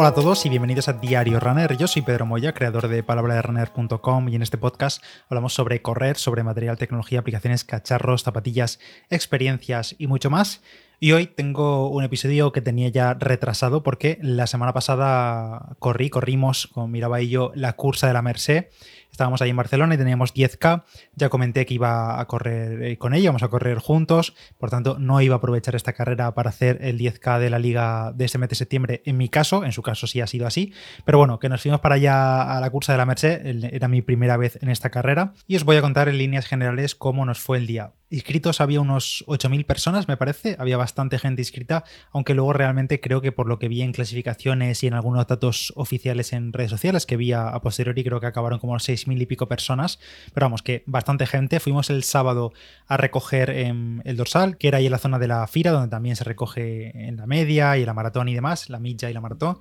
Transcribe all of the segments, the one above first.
Hola a todos y bienvenidos a Diario Runner. Yo soy Pedro Moya, creador de palabraderunner.com y en este podcast hablamos sobre correr, sobre material, tecnología, aplicaciones, cacharros, zapatillas, experiencias y mucho más. Y hoy tengo un episodio que tenía ya retrasado porque la semana pasada corrí, corrimos con Miraba y yo la cursa de la Merced Estábamos ahí en Barcelona y teníamos 10K. Ya comenté que iba a correr eh, con ella, vamos a correr juntos. Por tanto, no iba a aprovechar esta carrera para hacer el 10K de la liga de este mes de septiembre. En mi caso, en su caso sí ha sido así. Pero bueno, que nos fuimos para allá a la cursa de la Merced. Era mi primera vez en esta carrera. Y os voy a contar en líneas generales cómo nos fue el día. Inscritos había unos 8.000 personas, me parece. Había bastante gente inscrita, aunque luego realmente creo que por lo que vi en clasificaciones y en algunos datos oficiales en redes sociales que vi a, posteriori, creo que acabaron como 6.000 y pico personas. Pero vamos, que bastante gente. Fuimos el sábado a recoger em, el dorsal, que era ahí en la zona de la Fira, donde también se recoge en la media y la maratón y demás, la milla y la maratón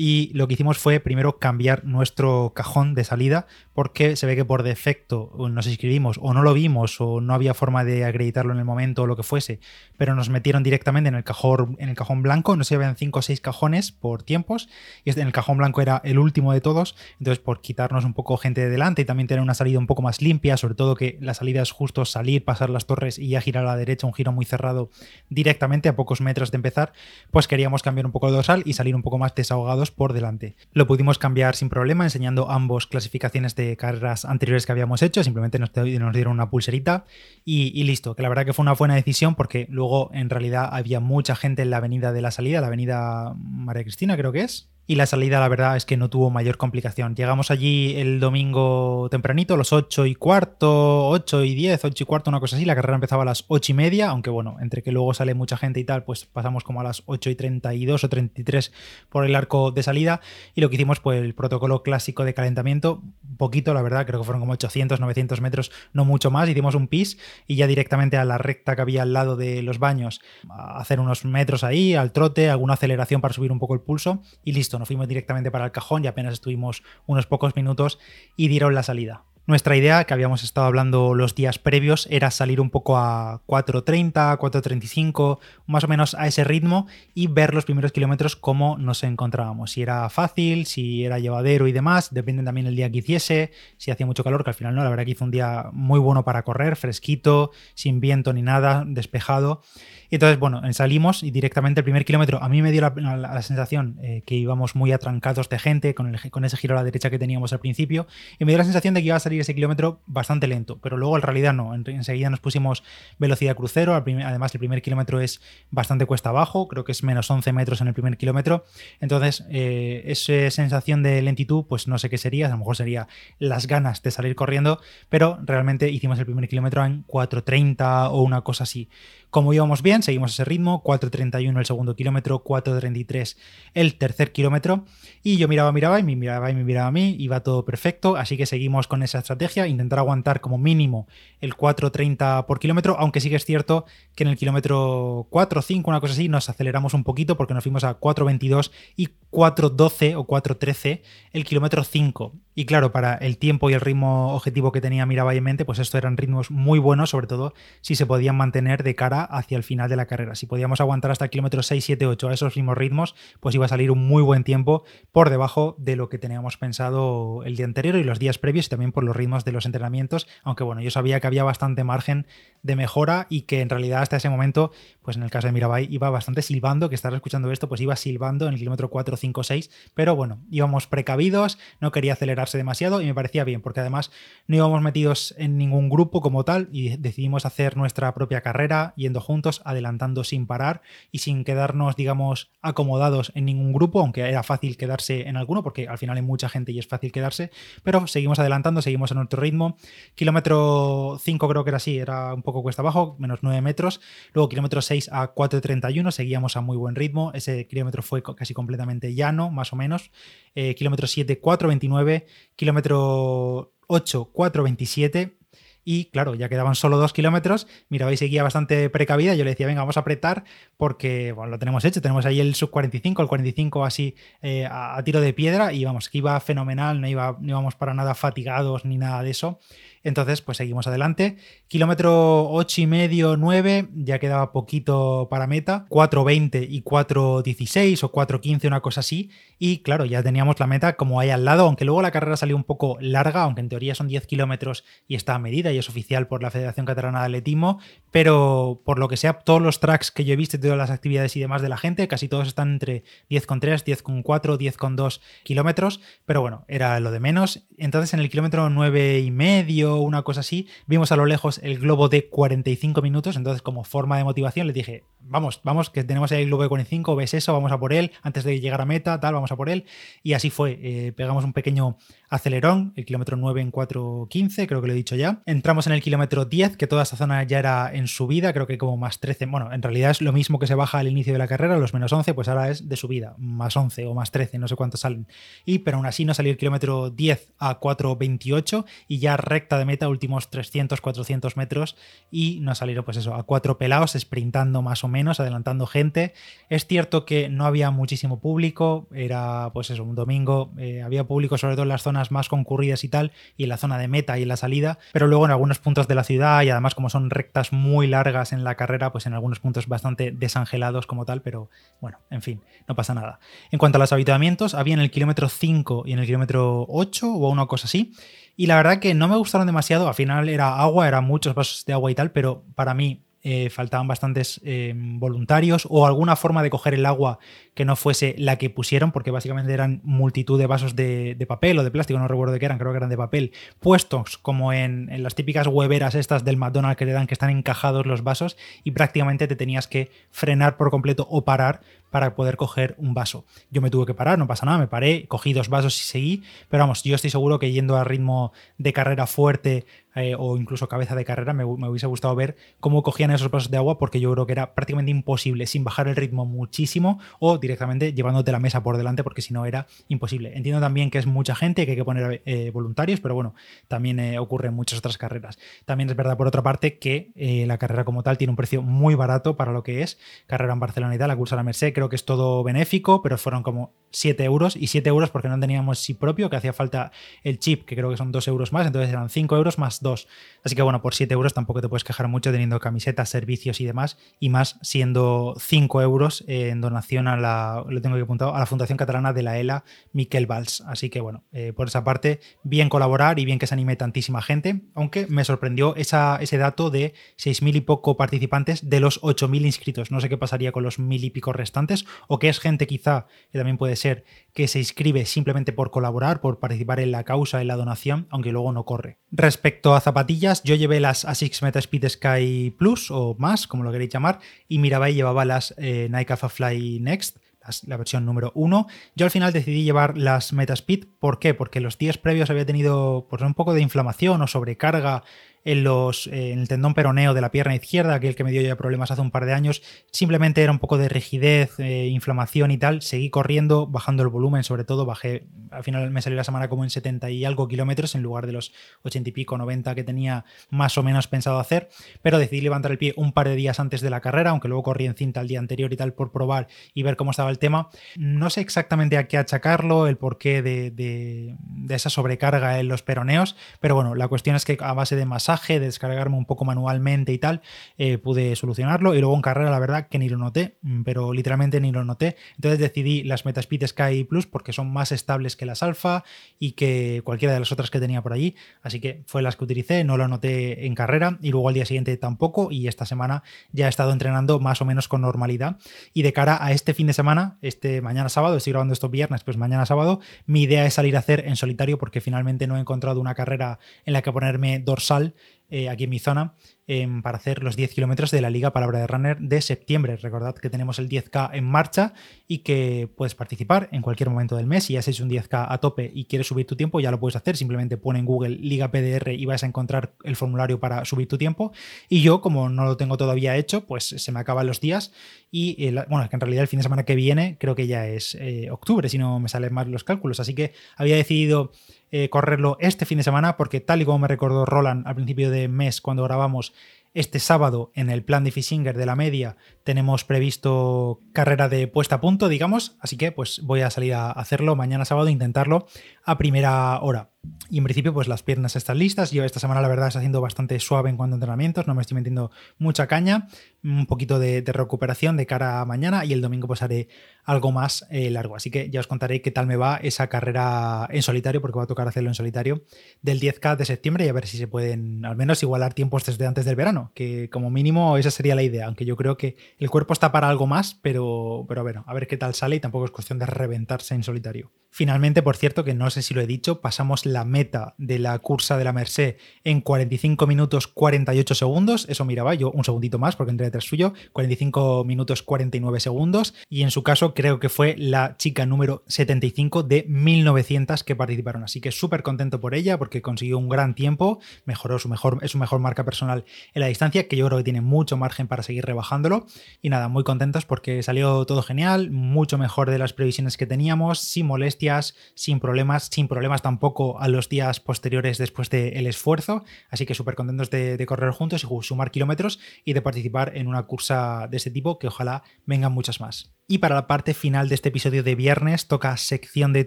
y lo que hicimos fue primero cambiar nuestro cajón de salida porque se ve que por defecto nos inscribimos o no lo vimos o no había forma de acreditarlo en el momento o lo que fuese, pero nos metieron directamente en el cajón, en el cajón blanco, no sé, habían cinco o seis cajones por tiempos y este, en el cajón blanco era el último de todos, entonces por quitarnos un poco gente de delante y también tener una salida un poco más limpia, sobre todo que la salida es justo salir, pasar las torres y ya girar a la derecha, un giro muy cerrado directamente a pocos metros de empezar, pues queríamos cambiar un poco el dorsal y salir un poco más desahogados por delante. Lo pudimos cambiar sin problema enseñando ambos clasificaciones de carreras anteriores que habíamos hecho, simplemente nos, dieron una pulserita y, listo, que la verdad que fue una buena decisión porque luego en realidad había mucha gente en la avenida de la salida, la avenida María Cristina creo que es, y la salida, la verdad, es que no tuvo mayor complicación. Llegamos allí el domingo tempranito, los 8 y cuarto, 8 y 10, 8 y cuarto, una cosa así. La carrera empezaba a las 8 y media, aunque bueno, entre que luego sale mucha gente y tal, pues pasamos como a las 8 y 32 o 33 por el arco de salida. Y lo que hicimos, pues el protocolo clásico de calentamiento, poquito, la verdad, creo que fueron como 800, 900 metros, no mucho más. Hicimos un pis y ya directamente a la recta que había al lado de los baños, hacer unos metros ahí, al trote, alguna aceleración para subir un poco el pulso y listo nos fuimos directamente para el cajón y apenas estuvimos unos pocos minutos y dieron la salida. Nuestra idea, que habíamos estado hablando los días previos, era salir un poco a 4.30, 4.35, más o menos a ese ritmo y ver los primeros kilómetros cómo nos encontrábamos. Si era fácil, si era llevadero y demás, depende también el día que hiciese, si hacía mucho calor, que al final no, la verdad que hizo un día muy bueno para correr, fresquito, sin viento ni nada, despejado. Y entonces, bueno, salimos y directamente el primer kilómetro, a mí me dio la, sensación eh, que íbamos muy atrancados de gente con, el, con ese giro a la derecha que teníamos al principio, y me dio la sensación de que iba a salir ese kilómetro bastante lento, pero luego en realidad no, enseguida nos pusimos velocidad crucero, además el primer kilómetro es bastante cuesta abajo, creo que es menos 11 metros en el primer kilómetro, entonces eh, esa sensación de lentitud, pues no sé qué sería, a lo mejor sería las ganas de salir corriendo, pero realmente hicimos el primer kilómetro en 4.30 o una cosa así. Como íbamos bien, seguimos ese ritmo, 4.31 el segundo kilómetro, 4.33 el tercer kilómetro, y yo miraba, miraba y me miraba y me miraba a mí, iba todo perfecto, así que seguimos con esa estrategia, intentar aguantar como mínimo el 4.30 por kilómetro, aunque sí que es cierto que en el kilómetro 4, 5, una cosa así, nos aceleramos un poquito porque nos fuimos a 4.22 y 4.12 o 4.13 el kilómetro 5. Y claro, para el tiempo y el ritmo objetivo que tenía Mirabai en mente, pues estos eran ritmos muy buenos, sobre todo si se podían mantener de cara hacia el final de la carrera. Si podíamos aguantar hasta el kilómetro 6, 7, 8 a esos mismos ritmos, pues iba a salir un muy buen tiempo por debajo de lo que teníamos pensado el día anterior y los días previos y también por los ritmos de los entrenamientos. Aunque bueno, yo sabía que había bastante margen de mejora y que en realidad hasta ese momento, pues en el caso de Mirabai, iba bastante silbando, que estar escuchando esto, pues iba silbando en el kilómetro 4, 5, 6. Pero bueno, íbamos precavidos, no quería acelerar demasiado y me parecía bien, porque además no íbamos metidos en ningún grupo como tal y decidimos hacer nuestra propia carrera yendo juntos, adelantando sin parar y sin quedarnos, digamos, acomodados en ningún grupo, aunque era fácil quedarse en alguno, porque al final hay mucha gente y es fácil quedarse, pero seguimos adelantando, seguimos a nuestro ritmo. Kilómetro 5 creo que era así, era un poco cuesta abajo, menos 9 metros. Luego kilómetro 6 a 4.31, seguíamos a muy buen ritmo. Ese kilómetro fue casi completamente llano, más o menos. Eh, kilómetro 7, 4.29 kilómetro 8, 4.27. Y claro, ya quedaban solo dos kilómetros. Mira, y seguía bastante precavida. Yo le decía, venga, vamos a apretar porque bueno, lo tenemos hecho. Tenemos ahí el sub 45, el 45 así eh, a, tiro de piedra. Y vamos, que iba fenomenal, no, iba, no íbamos para nada fatigados ni nada de eso. Entonces, pues seguimos adelante. Kilómetro 8 y medio, 9, ya quedaba poquito para meta. 4.20 y 4.16 o 4.15, una cosa así. Y claro, ya teníamos la meta como ahí al lado, aunque luego la carrera salió un poco larga, aunque en teoría son 10 kilómetros y está a medida y es oficial por la Federación Catalana de Atletismo. Pero por lo que sea, todos los tracks que yo he visto todas las actividades y demás de la gente, casi todos están entre 10,3, 10,4, 10,2 kilómetros. Pero bueno, era lo de menos. Entonces en el kilómetro 9 y medio, una cosa así, vimos a lo lejos el globo de 45 minutos. Entonces, como forma de motivación, le dije, vamos, vamos, que tenemos el globo de 45, ves eso, vamos a por él, antes de llegar a meta, tal, vamos a por él. Y así fue. Eh, pegamos un pequeño acelerón, el kilómetro 9 en 4.15, creo que lo he dicho ya. Entramos en el kilómetro 10, que toda esta zona ya era en subida, creo que como más 13. Bueno, en realidad es lo mismo que se baja al inicio de la carrera, los menos 11, pues ahora es de subida, más 11 o más 13, no sé cuántos salen. Y pero aún así no salió el kilómetro 10 a 4.28 y ya recta de meta, últimos 300, 400 metros y no salieron pues eso, a cuatro pelados, sprintando más o menos, adelantando gente. Es cierto que no había muchísimo público, era pues eso, un domingo, eh, había público sobre todo en las zonas más concurridas y tal, y en la zona de meta y en la salida, pero luego en algunos puntos de la ciudad y además como son rectas muy largas en la carrera, pues en algunos puntos bastante desangelados como tal, pero bueno, en fin, no pasa nada. En cuanto a los habitamientos, había en el kilómetro 5 y en el kilómetro 8 o una cosa así, y la verdad que no me gustaron demasiado, al final era agua, eran muchos vasos de agua y tal, pero para mí eh, faltaban bastantes eh, voluntarios o alguna forma de coger el agua que no fuese la que pusieron, porque básicamente eran multitud de vasos de, papel o de plástico, no recuerdo de qué eran, creo que eran de papel, puestos como en, en, las típicas hueveras estas del McDonald's que le dan que están encajados los vasos y prácticamente te tenías que frenar por completo o parar para poder coger un vaso. Yo me tuve que parar, no pasa nada, me paré, cogí dos vasos y seguí, pero vamos, yo estoy seguro que yendo a ritmo de carrera fuerte eh, o incluso cabeza de carrera, me, hubiese gustado ver cómo cogían esos vasos de agua porque yo creo que era prácticamente imposible sin bajar el ritmo muchísimo o directamente llevándote la mesa por delante porque si no era imposible. Entiendo también que es mucha gente, que hay que poner eh, voluntarios, pero bueno, también eh, ocurre en muchas otras carreras. También es verdad por otra parte que la carrera como tal tiene un precio muy barato para lo que es carrera en Barcelona y tal, la cursa de la Merced creo que es todo benéfico, pero fueron como 7 euros y 7 euros porque no teníamos chip propio, que hacía falta el chip, que creo que son 2 euros más, entonces eran 5 euros más 2. Así que bueno, por 7 euros tampoco te puedes quejar mucho teniendo camisetas, servicios y demás, y más siendo 5 euros en donación a la, lo tengo que apuntado, a la Fundación Catalana de la ELA Miquel Valls. Así que bueno, eh, por esa parte, bien colaborar y bien que se anime tantísima gente, aunque me sorprendió esa, ese dato de 6.000 y poco participantes de los 8.000 inscritos. No sé qué pasaría con los mil y pico restantes o que es gente quizá, que también puede ser, que se inscribe simplemente por colaborar, por participar en la causa, en la donación, aunque luego no corre. Respecto a zapatillas, yo llevé las ASICS Metaspeed Sky Plus o más, como lo queréis llamar, y Mirabai llevaba las eh, Nike Alpha Fly Next, la versión número 1. Yo al final decidí llevar las Metaspeed. ¿Por qué? Porque los días previos había tenido pues, un poco de inflamación o sobrecarga en, el tendón peroneo de la pierna izquierda, aquel que me dio ya problemas hace un par de años, simplemente era un poco de rigidez, eh, inflamación y tal. Seguí corriendo, bajando el volumen, sobre todo, bajé, al final me salió la semana como en 70 y algo kilómetros en lugar de los 80 y pico, 90 que tenía más o menos pensado hacer, pero decidí levantar el pie un par de días antes de la carrera, aunque luego corrí en cinta el día anterior y tal por probar y ver cómo estaba el tema. No sé exactamente a qué achacarlo, el porqué de, de, esa sobrecarga en los peroneos, pero bueno, la cuestión es que a base de de descargarme un poco manualmente y tal, eh, pude solucionarlo. Y luego en carrera, la verdad que ni lo noté, mm, pero literalmente ni lo noté. Entonces decidí las Metaspeed Sky Plus porque son más estables que las Alpha y que cualquiera de las otras que tenía por allí. Así que fue las que utilicé, no lo noté en carrera y luego al día siguiente tampoco. Y esta semana ya he estado entrenando más o menos con normalidad. Y de cara a este fin de semana, este mañana sábado, estoy grabando estos viernes, pues mañana sábado, mi idea es salir a hacer en solitario porque finalmente no he encontrado una carrera en la que ponerme dorsal eh, aquí en mi zona em, para hacer los 10 kilómetros de la Liga Palabra de Runner de septiembre. Recordad que tenemos el 10K en marcha y que puedes participar en cualquier momento del mes. Si has hecho un 10K a tope y quieres subir tu tiempo, ya lo puedes hacer. Simplemente pon en Google Liga PDR y vas a encontrar el formulario para subir tu tiempo. Y yo, como no lo tengo todavía hecho, pues se me acaban los días. Y bueno, es que en realidad el fin de semana que viene creo que ya es eh, octubre, si no me salen mal los cálculos. Así que había decidido eh, correrlo este fin de semana, porque tal y como me recordó Roland al principio de mes cuando grabamos, este sábado en el plan de Fishinger de la media tenemos previsto carrera de puesta a punto, digamos, así que pues voy a salir a hacerlo mañana sábado, intentarlo a primera hora. Y en principio, pues las piernas están listas. Yo esta semana, la verdad, está haciendo bastante suave en cuanto a entrenamientos. No me estoy metiendo mucha caña. Un poquito de, recuperación de cara a mañana. Y el domingo, pues haré algo más eh, largo. Así que ya os contaré qué tal me va esa carrera en solitario, porque va a tocar hacerlo en solitario, del 10K de septiembre y a ver si se pueden al menos igualar tiempos desde antes del verano. Que como mínimo esa sería la idea. Aunque yo creo que el cuerpo está para algo más, pero, pero bueno, a ver qué tal sale. Y tampoco es cuestión de reventarse en solitario. Finalmente, por cierto, que no sé si lo he dicho, pasamos la meta de la cursa de la Merced en 45 minutos 48 segundos. Eso miraba yo un segundito más porque entré detrás suyo. 45 minutos 49 segundos. Y en su caso creo que fue la chica número 75 de 1900 que participaron. Así que súper contento por ella porque consiguió un gran tiempo. Mejoró su mejor, su mejor marca personal en la distancia, que yo creo que tiene mucho margen para seguir rebajándolo. Y nada, muy contentos porque salió todo genial, mucho mejor de las previsiones que teníamos, sin molestias, sin problemas, sin problemas tampoco a los días posteriores después del esfuerzo. Así que súper contentos de, correr juntos y sumar kilómetros y de participar en una cursa de este tipo que ojalá vengan muchas más. Y para la parte final de este episodio de viernes toca sección de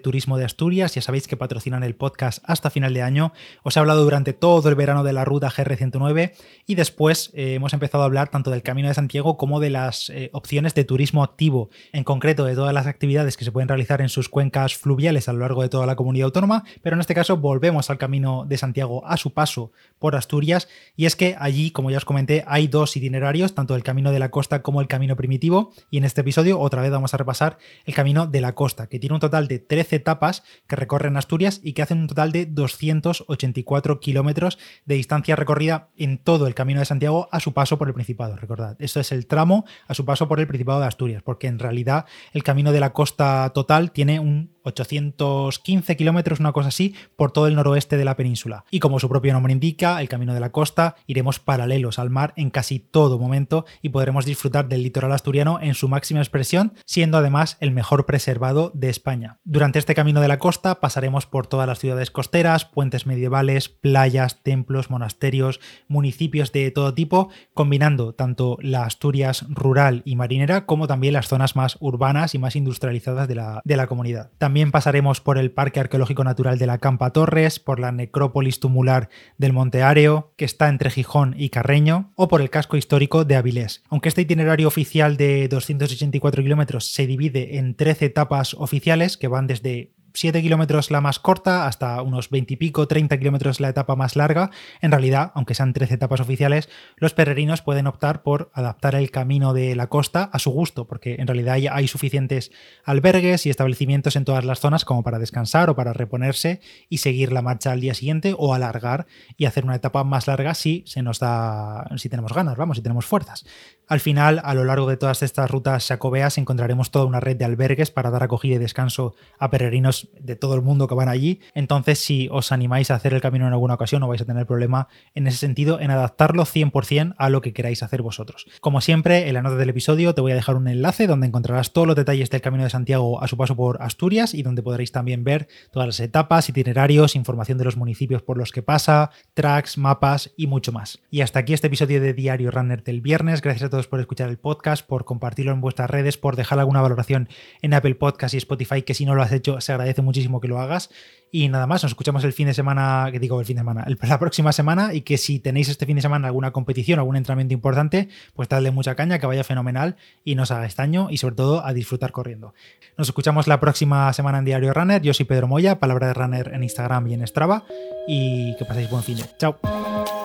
turismo de Asturias. Ya sabéis que patrocinan el podcast hasta final de año. Os he hablado durante todo el verano de la ruta GR109 y después eh, hemos empezado a hablar tanto del Camino de Santiago como de las eh, opciones de turismo activo, en concreto de todas las actividades que se pueden realizar en sus cuencas fluviales a lo largo de toda la comunidad autónoma. Pero en este caso volvemos al Camino de Santiago a su paso por Asturias. Y es que allí, como ya os comenté, hay dos itinerarios, tanto el Camino de la Costa como el Camino Primitivo. Y en este episodio otra vez vamos a repasar el camino de la costa, que tiene un total de 13 etapas que recorren Asturias y que hacen un total de 284 kilómetros de distancia recorrida en todo el camino de Santiago a su paso por el Principado. Recordad, esto es el tramo a su paso por el Principado de Asturias, porque en realidad el camino de la costa total tiene un 815 kilómetros, una cosa así, por todo el noroeste de la península. Y como su propio nombre indica, el camino de la costa, iremos paralelos al mar en casi todo momento y podremos disfrutar del litoral asturiano en su máxima expresión, siendo además el mejor preservado de España. Durante este camino de la costa pasaremos por todas las ciudades costeras, puentes medievales, playas, templos, monasterios, municipios de todo tipo, combinando tanto la Asturias rural y marinera como también las zonas más urbanas y más industrializadas de la, comunidad. También pasaremos por el Parque Arqueológico Natural de la Campa Torres, por la necrópolis tumular del Monte Areo, que está entre Gijón y Carreño, o por el casco histórico de Avilés. Aunque este itinerario oficial de 284 kilómetros se divide en 13 etapas oficiales que van desde 7 kilómetros la más corta, hasta unos 20 y pico, 30 kilómetros la etapa más larga. En realidad, aunque sean 13 etapas oficiales, los peregrinos pueden optar por adaptar el camino de la costa a su gusto, porque en realidad hay suficientes albergues y establecimientos en todas las zonas como para descansar o para reponerse y seguir la marcha al día siguiente o alargar y hacer una etapa más larga si se nos da, si tenemos ganas, vamos, si tenemos fuerzas. Al final, a lo largo de todas estas rutas sacobeas encontraremos toda una red de albergues para dar acogida y descanso a peregrinos de todo el mundo que van allí. Entonces, si os animáis a hacer el camino en alguna ocasión, no vais a tener problema en ese sentido, en adaptarlo 100% a lo que queráis hacer vosotros. Como siempre, en la nota del episodio te voy a dejar un enlace donde encontrarás todos los detalles del Camino de Santiago a su paso por Asturias y donde podréis también ver todas las etapas, itinerarios, información de los municipios por los que pasa, tracks, mapas y mucho más. Y hasta aquí este episodio de Diario Runner del viernes. Gracias a todos por escuchar el podcast, por compartirlo en vuestras redes, por dejar alguna valoración en Apple Podcast y Spotify, que si no lo has hecho se agradece muchísimo que lo hagas. Y nada más, nos escuchamos el fin de semana, que digo el fin de semana, la próxima semana y que si tenéis este fin de semana alguna competición, algún entrenamiento importante, pues dadle mucha caña, que vaya fenomenal y nos haga estaño y sobre todo a disfrutar corriendo. Nos escuchamos la próxima semana en Diario Runner. Yo soy Pedro Moya, palabra de Runner en Instagram y en Strava y que paséis buen fin de. Chao.